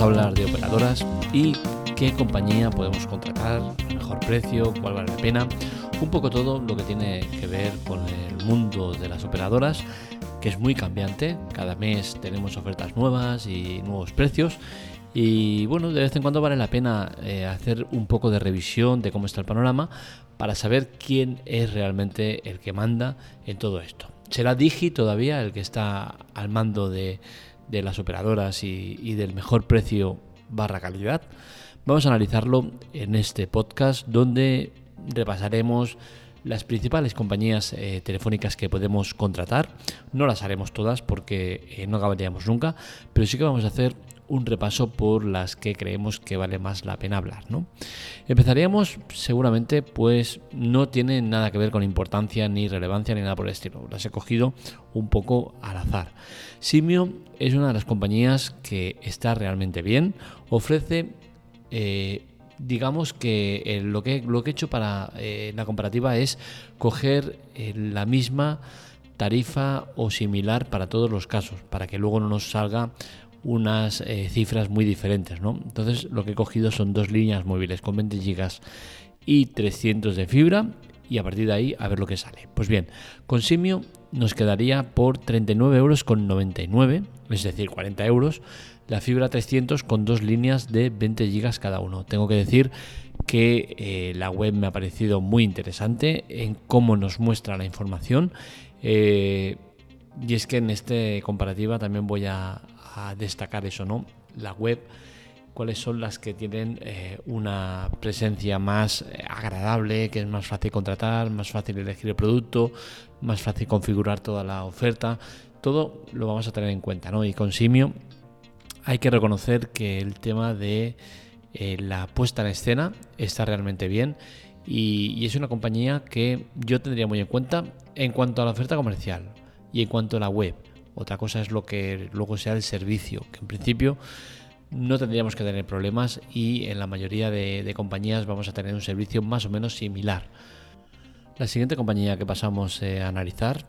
a hablar de operadoras y qué compañía podemos contratar, mejor precio, cuál vale la pena, un poco todo lo que tiene que ver con el mundo de las operadoras, que es muy cambiante, cada mes tenemos ofertas nuevas y nuevos precios. Y bueno, de vez en cuando vale la pena eh, hacer un poco de revisión de cómo está el panorama para saber quién es realmente el que manda en todo esto. ¿Será Digi todavía el que está al mando de, de las operadoras y, del mejor precio barra calidad. Vamos a analizarlo en este podcast donde repasaremos las principales compañías eh, telefónicas que podemos contratar. No las haremos todas porque eh, no acabaríamos nunca, pero sí que vamos a hacer un repaso por las que creemos que vale más la pena hablar. ¿no? Empezaríamos seguramente, pues no tiene nada que ver con importancia ni relevancia ni nada por el estilo. Las he cogido un poco al azar. Simio es una de las compañías que está realmente bien. Ofrece eh, digamos que eh, lo, que lo que he hecho para eh, la comparativa es coger la misma tarifa o similar para todos los casos, para que luego no nos salga unas eh, cifras muy diferentes. ¿no? Entonces lo que he cogido son dos líneas móviles con 20 GB y 300 de fibra y a partir de ahí a ver lo que sale. Pues bien, con Simio nos quedaría por 39 euros con 99, es decir, 40 euros, la fibra 300 con dos líneas de 20 GB cada uno. Tengo que decir que eh, la web me ha parecido muy interesante en cómo nos muestra la información. Eh, y es que en esta comparativa también voy a, destacar eso, ¿no? La web, cuáles son las que tienen eh, una presencia más eh, agradable, que es más fácil contratar, más fácil elegir el producto, más fácil configurar toda la oferta. Todo lo vamos a tener en cuenta, ¿no? Y con Simio hay que reconocer que el tema de eh, la puesta en escena está realmente bien y, es una compañía que yo tendría muy en cuenta en cuanto a la oferta comercial y en cuanto a la web. Otra cosa es lo que luego sea el servicio, que en principio no tendríamos que tener problemas y en la mayoría de, compañías vamos a tener un servicio más o menos similar. La siguiente compañía que pasamos eh, a analizar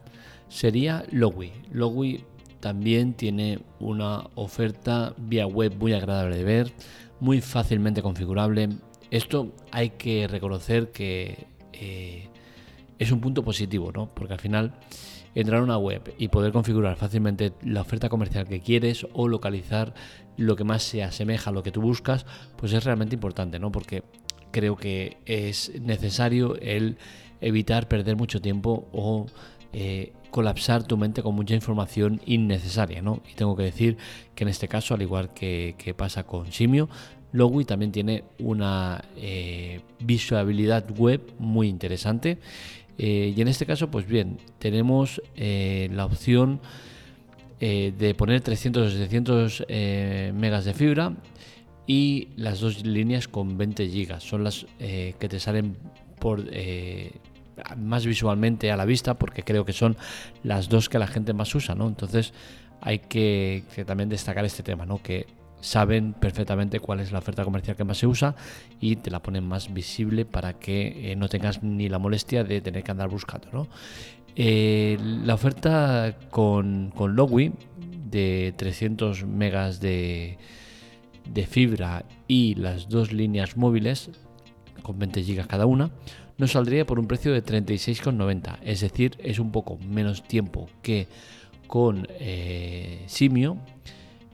sería Logi. Logi también tiene una oferta vía web muy agradable de ver, muy fácilmente configurable. Esto hay que reconocer que eh, es un punto positivo, ¿no? Porque al final entrar a una web y poder configurar fácilmente la oferta comercial que quieres o localizar lo que más se asemeja a lo que tú buscas, pues es realmente importante, ¿no? Porque creo que es necesario el evitar perder mucho tiempo o eh, colapsar tu mente con mucha información innecesaria, ¿no? Y tengo que decir que en este caso, al igual que, pasa con Simio, Logui también tiene una eh, web muy interesante eh, y en este caso, pues bien, tenemos eh, la opción eh, de poner 300 o 700 megas de fibra y las dos líneas con 20 gigas. Son las que te salen más visualmente a la vista porque creo que son las dos que la gente más usa, ¿no? Entonces hay que, que también destacar este tema, ¿no? Que saben perfectamente cuál es la oferta comercial que más se usa y te la ponen más visible para que eh, no tengas ni la molestia de tener que andar buscando. Eh, la oferta con, con de 300 megas de, de fibra y las dos líneas móviles con 20 gigas cada una nos saldría por un precio de 36,90 es decir es un poco menos tiempo que con eh, Simio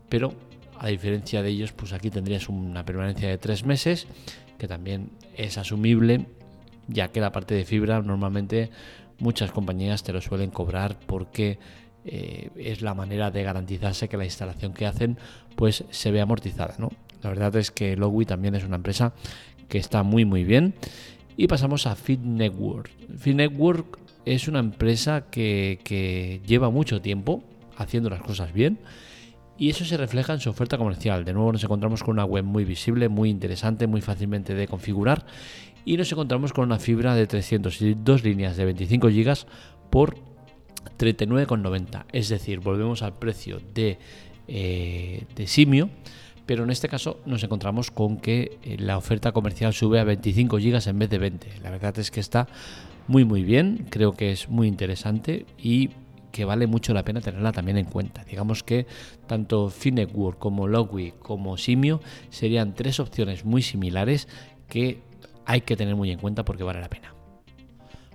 pero a diferencia de ellos, pues aquí tendrías una permanencia de tres meses, que también es asumible, ya que la parte de fibra normalmente muchas compañías te lo suelen cobrar porque eh, es la manera de garantizarse que la instalación que hacen pues se ve amortizada. ¿no? La verdad es que Logi también es una empresa que está muy muy bien. Y pasamos a Fit Network. Fit Network es una empresa que lleva mucho tiempo haciendo las cosas bien y eso se refleja en su oferta comercial. De nuevo nos encontramos con una web muy visible, muy interesante, muy fácilmente de configurar y nos encontramos con una fibra de 300 y dos líneas de 25 GB por 39,90. Es decir, volvemos al precio de, eh, Simio, pero en este caso nos encontramos con que eh, la oferta comercial sube a 25 GB en vez de 20. La verdad es que está muy muy bien, creo que es muy interesante y que vale mucho la pena tenerla también en cuenta. Digamos que tanto Finetwork como Logwi como Simio serían tres opciones muy similares que hay que tener muy en cuenta porque vale la pena.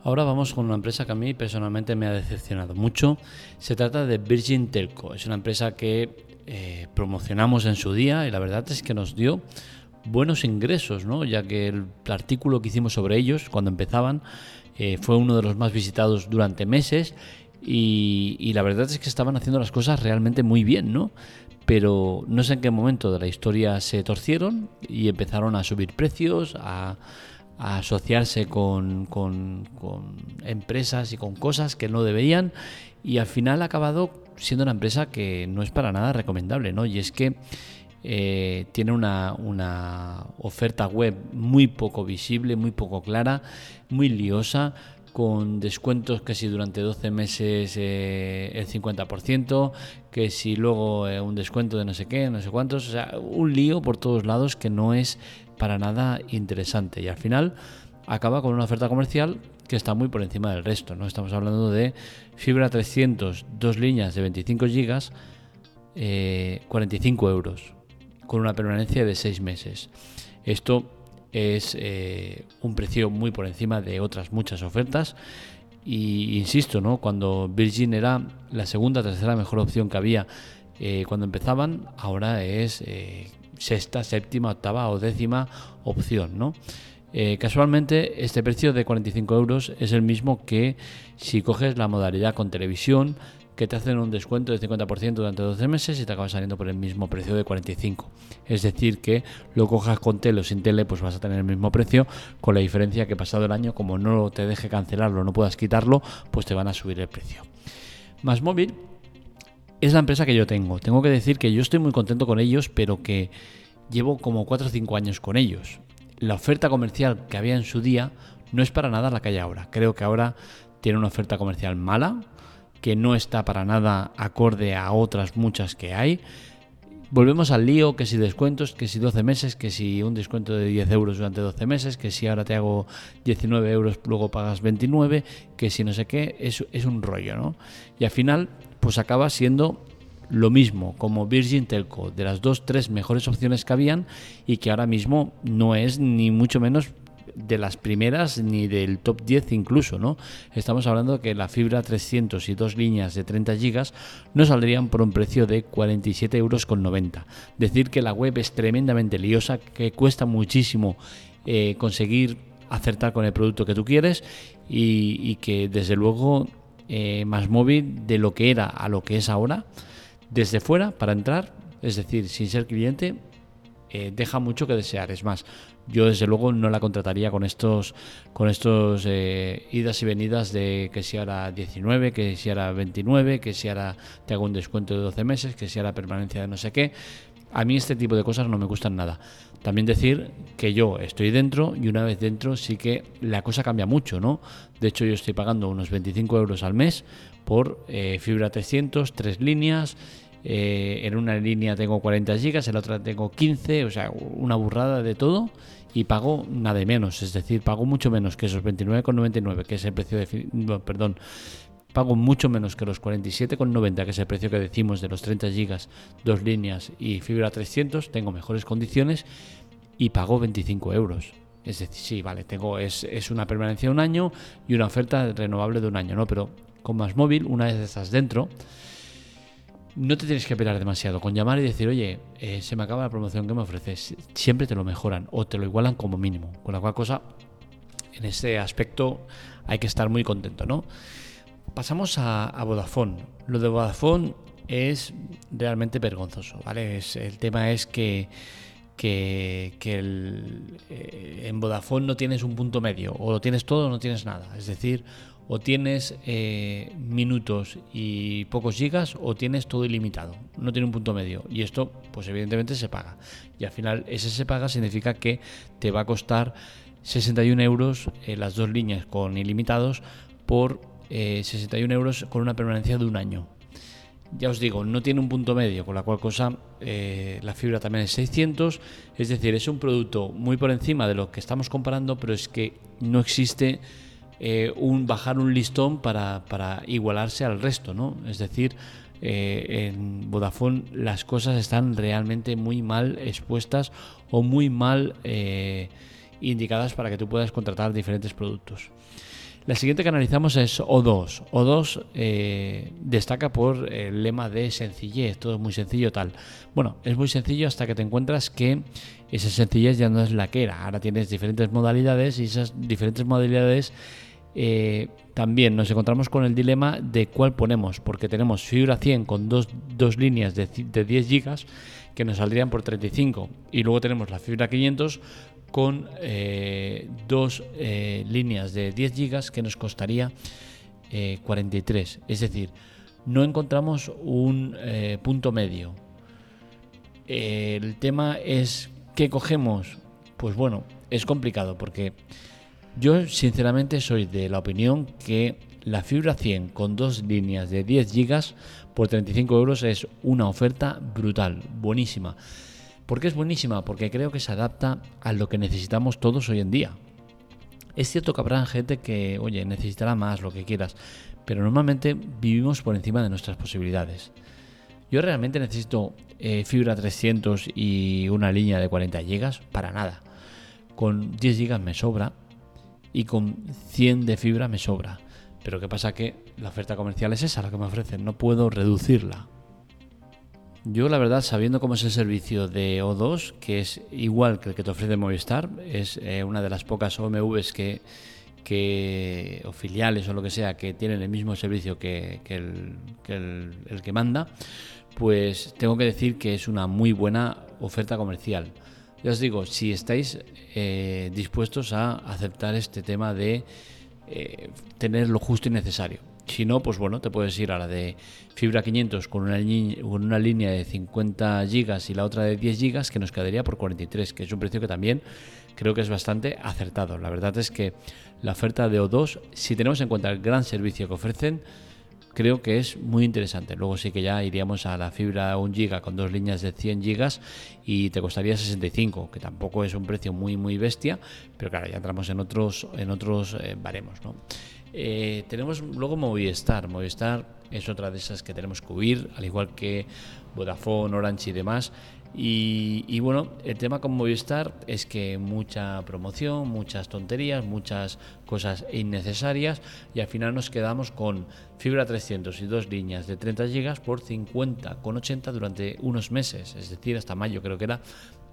Ahora vamos con una empresa que a mí personalmente me ha decepcionado mucho. Se trata de Virgin Telco. Es una empresa que eh, promocionamos en su día y la verdad es que nos dio buenos ingresos, ¿no? ya que el artículo que hicimos sobre ellos cuando empezaban eh, fue uno de los más visitados durante meses y, la verdad es que estaban haciendo las cosas realmente muy bien, ¿no? Pero no sé en qué momento de la historia se torcieron y empezaron a subir precios, a, asociarse con, con, empresas y con cosas que no deberían y al final ha acabado siendo una empresa que no es para nada recomendable, ¿no? Y es que eh, tiene una, oferta web muy poco visible, muy poco clara, muy liosa, con descuentos que si durante 12 meses eh, el 50%, que si luego eh, un descuento de no sé qué, no sé cuántos, o sea, un lío por todos lados que no es para nada interesante y al final acaba con una oferta comercial que está muy por encima del resto, ¿no? Estamos hablando de fibra 300, dos líneas de 25 gigas, 45 euros con una permanencia de 6 meses. Esto es eh, un precio muy por encima de otras muchas ofertas. Y insisto, ¿no? cuando Virgin era la segunda, tercera mejor opción que había eh, cuando empezaban, ahora es eh, sexta, séptima, octava o décima opción. ¿no? casualmente, este precio de 45 euros es el mismo que si coges la modalidad con televisión, que te hacen un descuento del 50% durante 12 meses y te acabas saliendo por el mismo precio de 45. Es decir, que lo cojas con tele o sin tele, pues vas a tener el mismo precio, con la diferencia que pasado el año, como no te deje cancelarlo, no puedas quitarlo, pues te van a subir el precio. Más móvil es la empresa que yo tengo. Tengo que decir que yo estoy muy contento con ellos, pero que llevo como 4 o 5 años con ellos. La oferta comercial que había en su día no es para nada la que hay ahora. Creo que ahora tiene una oferta comercial mala, que no está para nada acorde a otras muchas que hay. Volvemos al lío, que si descuentos, que si 12 meses, que si un descuento de 10 euros durante 12 meses, que si ahora te hago 19 euros, luego pagas 29, que si no sé qué, es, es un rollo, ¿no? Y al final, pues acaba siendo lo mismo como Virgin Telco, de las dos, tres mejores opciones que habían y que ahora mismo no es ni mucho menos de las primeras ni del top 10 incluso, ¿no? Estamos hablando que la fibra 300 y dos líneas de 30 gigas no saldrían por un precio de 47,90 euros. Decir que la web es tremendamente liosa, que cuesta muchísimo eh, conseguir acertar con el producto que tú quieres y, que desde luego eh, más móvil de lo que era a lo que es ahora, desde fuera para entrar, es decir, sin ser cliente, eh, deja mucho que desear. Es más, yo desde luego no la contrataría con estos con estos eh, idas y venidas de que si ahora 19, que si ahora 29, que si ahora te hago un descuento de 12 meses, que si ahora permanencia de no sé qué. A mí este tipo de cosas no me gustan nada. También decir que yo estoy dentro y una vez dentro sí que la cosa cambia mucho, ¿no? De hecho yo estoy pagando unos 25 euros al mes por eh, fibra 300, tres líneas eh, en una línea tengo 40 gigas, en la otra tengo 15, o sea, una burrada de todo y pago nada de menos, es decir, pago mucho menos que esos 29,99, que es el precio de... perdón, pago mucho menos que los 47,90, que es el precio que decimos de los 30 gigas, dos líneas y fibra 300, tengo mejores condiciones y pago 25 euros. Es decir, sí, vale, tengo es, es una permanencia de un año y una oferta renovable de un año, ¿no? Pero con más móvil, una vez estás dentro, no te tienes que esperar demasiado. Con llamar y decir, oye, eh, se me acaba la promoción que me ofreces, siempre te lo mejoran o te lo igualan como mínimo. Con la cual cosa, en ese aspecto hay que estar muy contento, ¿no? Pasamos a, Vodafone. Lo de Vodafone es realmente vergonzoso, ¿vale? El tema es que, que, eh, en Vodafone no tienes un punto medio, o lo tienes todo o no tienes nada. Es decir, o tienes eh, minutos y pocos gigas o tienes todo ilimitado. No tiene un punto medio. Y esto, pues evidentemente se paga. Y al final ese se paga significa que te va a costar 61 euros eh, las dos líneas con ilimitados por 61 eh, euros con una permanencia de un año. Ya os digo, no tiene un punto medio, con la cual cosa la fibra también es 600, es decir, es un producto muy por encima de lo que estamos comparando, pero es que no existe eh, un, bajar un listón para, igualarse al resto, ¿no? Es decir, eh, en Vodafone las cosas están realmente muy mal expuestas o muy mal eh, indicadas para que tú puedas contratar diferentes productos. La siguiente que analizamos es O2. O2 eh, destaca por el lema de sencillez, todo es muy sencillo tal. Bueno, es muy sencillo hasta que te encuentras que esa sencillez ya no es la que era. Ahora tienes diferentes modalidades y esas diferentes modalidades eh, también nos encontramos con el dilema de cuál ponemos, porque tenemos fibra 100 con dos, líneas de, 10 gigas que nos saldrían por 35 y luego tenemos la fibra 500 con eh, dos eh, líneas de 10 gigas que nos costaría 43. Es decir, no encontramos un punto medio. El tema es ¿qué cogemos? Pues bueno, es complicado porque yo sinceramente soy de la opinión que la fibra 100 con dos líneas de 10 gigas por 35 euros es una oferta brutal, buenísima. ¿Por qué es buenísima? Porque creo que se adapta a lo que necesitamos todos hoy en día. Es cierto que habrá gente que, oye, necesitará más, lo que quieras, pero normalmente vivimos por encima de nuestras posibilidades. Yo realmente necesito eh, fibra 300 y una línea de 40 gigas para nada. Con 10 gigas me sobra y con 100 de fibra me sobra. Pero ¿qué pasa? Que la oferta comercial es esa la que me ofrecen, no puedo reducirla. Yo la verdad, sabiendo cómo es el servicio de O2, que es igual que el que te ofrece Movistar, es eh, una de las pocas OMVs que, que, o filiales o lo que sea que tienen el mismo servicio que, el, que manda, pues tengo que decir que es una muy buena oferta comercial. Ya os digo, si estáis eh, dispuestos a aceptar este tema de eh, tener lo justo y necesario. Si no, pues bueno, te puedes ir a la de fibra 500 con una, con una línea de 50 gigas y la otra de 10 gigas que nos quedaría por 43, que es un precio que también creo que es bastante acertado. La verdad es que la oferta de O2, si tenemos en cuenta el gran servicio que ofrecen, creo que es muy interesante. Luego sí que ya iríamos a la fibra 1 giga con dos líneas de 100 gigas y te costaría 65, que tampoco es un precio muy muy bestia, pero claro, ya entramos en otros en otros eh, baremos, ¿no? Eh, tenemos luego Movistar. Movistar es otra de esas que tenemos que huir, al igual que Vodafone, Orange y demás. Y, bueno, el tema con Movistar es que mucha promoción, muchas tonterías, muchas cosas innecesarias y al final nos quedamos con fibra 300 y dos líneas de 30 GB por 50,80 durante unos meses, es decir, hasta mayo creo que era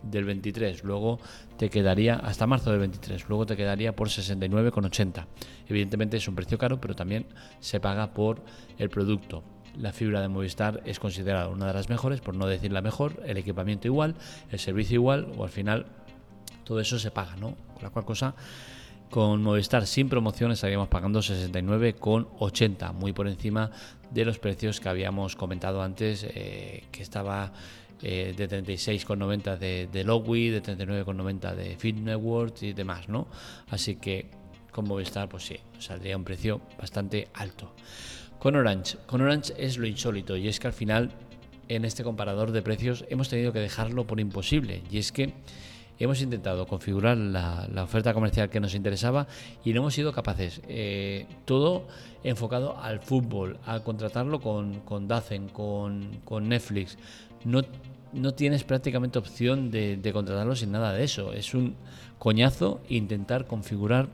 del 23, luego te quedaría hasta marzo del 23, luego te quedaría por 69,80. Evidentemente es un precio caro, pero también se paga por el producto la fibra de Movistar es considerada una de las mejores, por no decir la mejor, el equipamiento igual, el servicio igual, o al final todo eso se paga, ¿no? Con la cual cosa, con Movistar sin promoción estaríamos pagando 69,80, muy por encima de los precios que habíamos comentado antes, eh, que estaba eh, de 36,90 de, de de 39,90 de Fit Network y demás, ¿no? Así que con Movistar, pues sí, saldría un precio bastante alto. Con Orange. Con Orange es lo insólito y es que al final en este comparador de precios hemos tenido que dejarlo por imposible y es que hemos intentado configurar la, oferta comercial que nos interesaba y no hemos sido capaces. Eh, todo enfocado al fútbol, a contratarlo con, con Dacen, con, Netflix. No, no, tienes prácticamente opción de, contratarlo sin nada de eso. Es un coñazo intentar configurar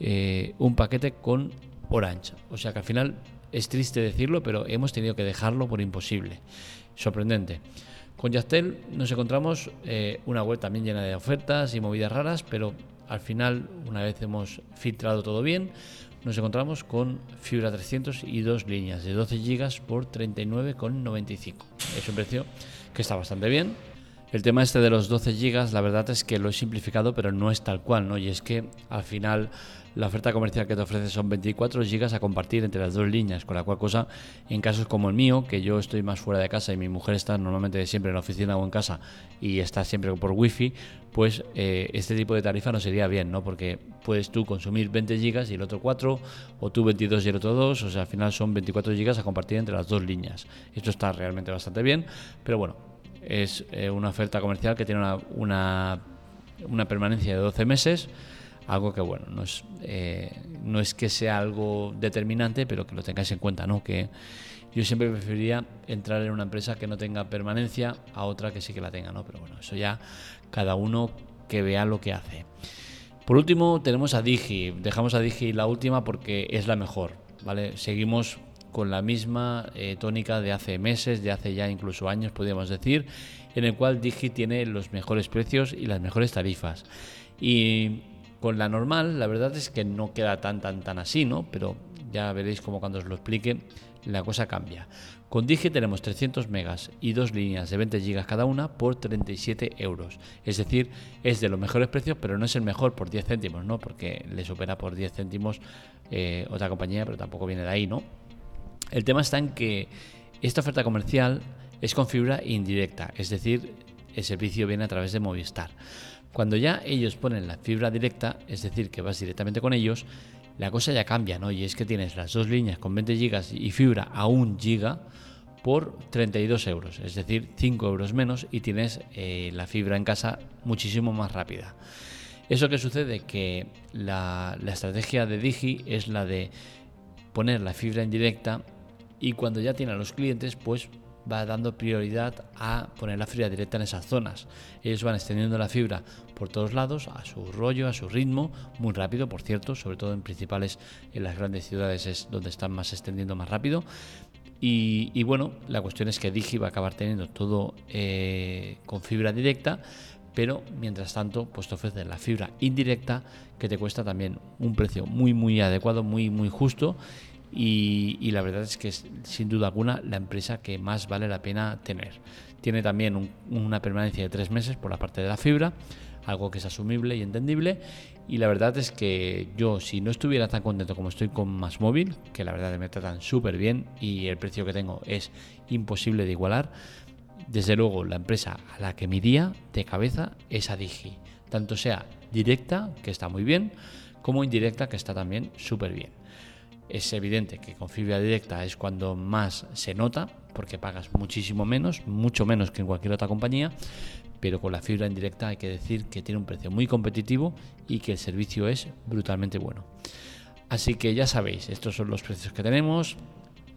eh, un paquete con Orange. O sea que al final es triste decirlo, pero hemos tenido que dejarlo por imposible. Sorprendente. Con Yastel nos encontramos eh, una web también llena de ofertas y movidas raras, pero al final, una vez hemos filtrado todo bien, nos encontramos con fibra 300 y dos líneas de 12 GB por 39,95. Es un precio que está bastante bien. El tema este de los 12 GB, la verdad es que lo he simplificado, pero no es tal cual, ¿no? Y es que al final la oferta comercial que te ofrece son 24 gigas a compartir entre las dos líneas, con la cual cosa, en casos como el mío, que yo estoy más fuera de casa y mi mujer está normalmente siempre en la oficina o en casa y está siempre por wifi, pues eh, este tipo de tarifa no sería bien, ¿no? Porque puedes tú consumir 20 gigas y el otro 4, o tú 22 y el otro 2, o sea, al final son 24 gigas a compartir entre las dos líneas. Esto está realmente bastante bien, pero bueno, es eh, una oferta comercial que tiene una, una, permanencia de 12 meses Algo que, bueno, no es, eh, no es que sea algo determinante, pero que lo tengáis en cuenta, ¿no? Que yo siempre preferiría entrar en una empresa que no tenga permanencia a otra que sí que la tenga, ¿no? Pero bueno, eso ya cada uno que vea lo que hace. Por último, tenemos a Digi. Dejamos a Digi la última porque es la mejor, ¿vale? Seguimos con la misma eh, tónica de hace meses, de hace ya incluso años, podríamos decir, en el cual Digi tiene los mejores precios y las mejores tarifas. Y con la normal, la verdad es que no queda tan tan tan así, ¿no? Pero ya veréis como cuando os lo explique, la cosa cambia. Con Digi tenemos 300 megas y dos líneas de 20 gigas cada una por 37 euros. Es decir, es de los mejores precios, pero no es el mejor por 10 céntimos, ¿no? Porque le supera por 10 céntimos eh, otra compañía, pero tampoco viene de ahí, ¿no? El tema está en que esta oferta comercial es con fibra indirecta, es decir, el servicio viene a través de Movistar. Cuando ya ellos ponen la fibra directa, es decir, que vas directamente con ellos, la cosa ya cambia, ¿no? Y es que tienes las dos líneas con 20 gigas y fibra a 1 giga por 32 euros, es decir, 5 euros menos y tienes eh, la fibra en casa muchísimo más rápida. ¿Eso que sucede? Que la estrategia de Digi es la de poner la fibra en directa y cuando ya tiene a los clientes, pues va dando prioridad a poner la fibra directa en esas zonas. Ellos van extendiendo la fibra por todos lados, a su rollo, a su ritmo, muy rápido, por cierto, sobre todo en principales, en las grandes ciudades es donde están más extendiendo más rápido. Y, bueno, la cuestión es que Digi va a acabar teniendo todo eh, con fibra directa, pero mientras tanto, pues te ofrece la fibra indirecta que te cuesta también un precio muy, muy adecuado, muy, muy justo y, la verdad es que es sin duda alguna la empresa que más vale la pena tener. Tiene también una permanencia de tres meses por la parte de la fibra, algo que es asumible y entendible. Y la verdad es que yo, si no estuviera tan contento como estoy con Más Móvil, que la verdad me tratan súper bien y el precio que tengo es imposible de igualar, desde luego la empresa a la que miría de cabeza es a Digi. Tanto sea directa, que está muy bien, como indirecta, que está también súper bien. Es evidente que con fibra directa es cuando más se nota, porque pagas muchísimo menos, mucho menos que en cualquier otra compañía, pero con la fibra indirecta hay que decir que tiene un precio muy competitivo y que el servicio es brutalmente bueno. Así que ya sabéis, estos son los precios que tenemos,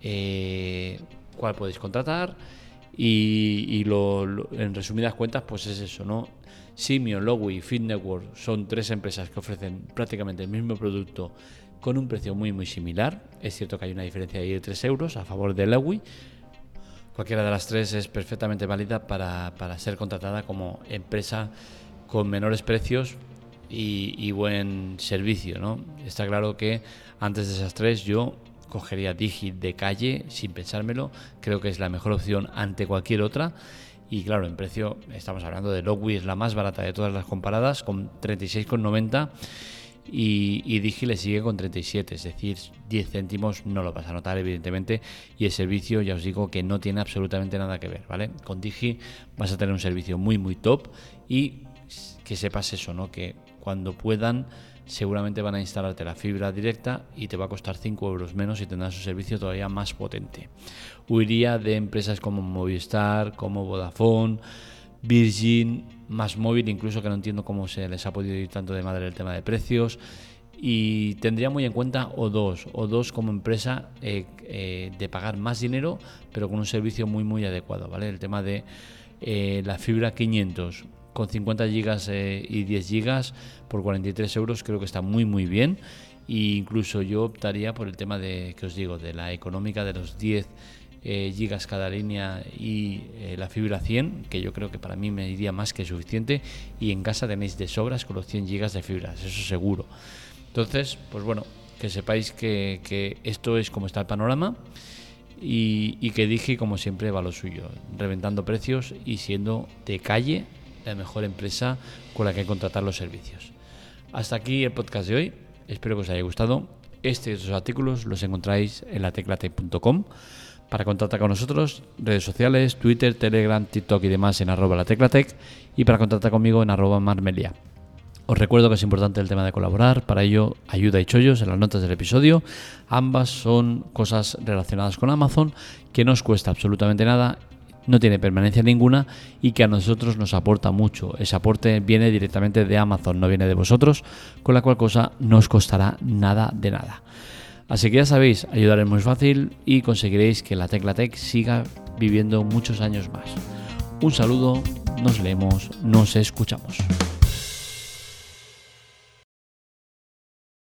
eh, cuál podéis contratar y, en resumidas cuentas pues es eso, ¿no? Simio, Lowy y Fit Network son tres empresas que ofrecen prácticamente el mismo producto con un precio muy muy similar. Es cierto que hay una diferencia de 3 euros a favor de Lewy. Cualquiera de las tres es perfectamente válida para, ser contratada como empresa con menores precios y, buen servicio. ¿no? Está claro que antes de esas tres yo cogería Digi de calle sin pensármelo. Creo que es la mejor opción ante cualquier otra. Y claro, en precio estamos hablando de Logwi, es la más barata de todas las comparadas, con 36,90 y, Digi le sigue con 37, es decir, 10 céntimos no lo vas a notar evidentemente y el servicio ya os digo que no tiene absolutamente nada que ver, ¿vale? Con Digi vas a tener un servicio muy muy top y que sepas eso, ¿no? Que cuando puedan seguramente van a instalarte la fibra directa y te va a costar 5 euros menos y tendrás un servicio todavía más potente. Huiría de empresas como Movistar, como Vodafone, Virgin, más móvil, incluso que no entiendo cómo se les ha podido ir tanto de madre el tema de precios. Y tendría muy en cuenta O2, O2 como empresa eh, eh, de pagar más dinero, pero con un servicio muy, muy adecuado. ¿vale? El tema de eh, la fibra 500 con 50 gigas y 10 gigas por 43 euros creo que está muy, muy bien. E incluso yo optaría por el tema de, que os digo, de la económica de los 10 eh, gigas cada línea y eh, la fibra 100, que yo creo que para mí me iría más que suficiente. Y en casa tenéis de sobras con los 100 gigas de fibras, eso seguro. Entonces, pues bueno, que sepáis que, esto es como está el panorama y, que dije, como siempre, va lo suyo, reventando precios y siendo de calle la mejor empresa con la que contratar los servicios. Hasta aquí el podcast de hoy. Espero que os haya gustado. Estos artículos los encontráis en la teclate.com. Para contactar con nosotros, redes sociales, Twitter, Telegram, TikTok y demás en arroba la teclatec y para contactar conmigo en arroba marmelia. Os recuerdo que es importante el tema de colaborar, para ello ayuda y chollos en las notas del episodio. Ambas son cosas relacionadas con Amazon que no os cuesta absolutamente nada no tiene permanencia ninguna y que a nosotros nos aporta mucho. Ese aporte viene directamente de Amazon, no viene de vosotros, con la cual cosa no os costará nada de nada. Así que ya sabéis, ayudar es muy fácil y conseguiréis que la Tecla Tech siga viviendo muchos años más. Un saludo, nos leemos, nos escuchamos.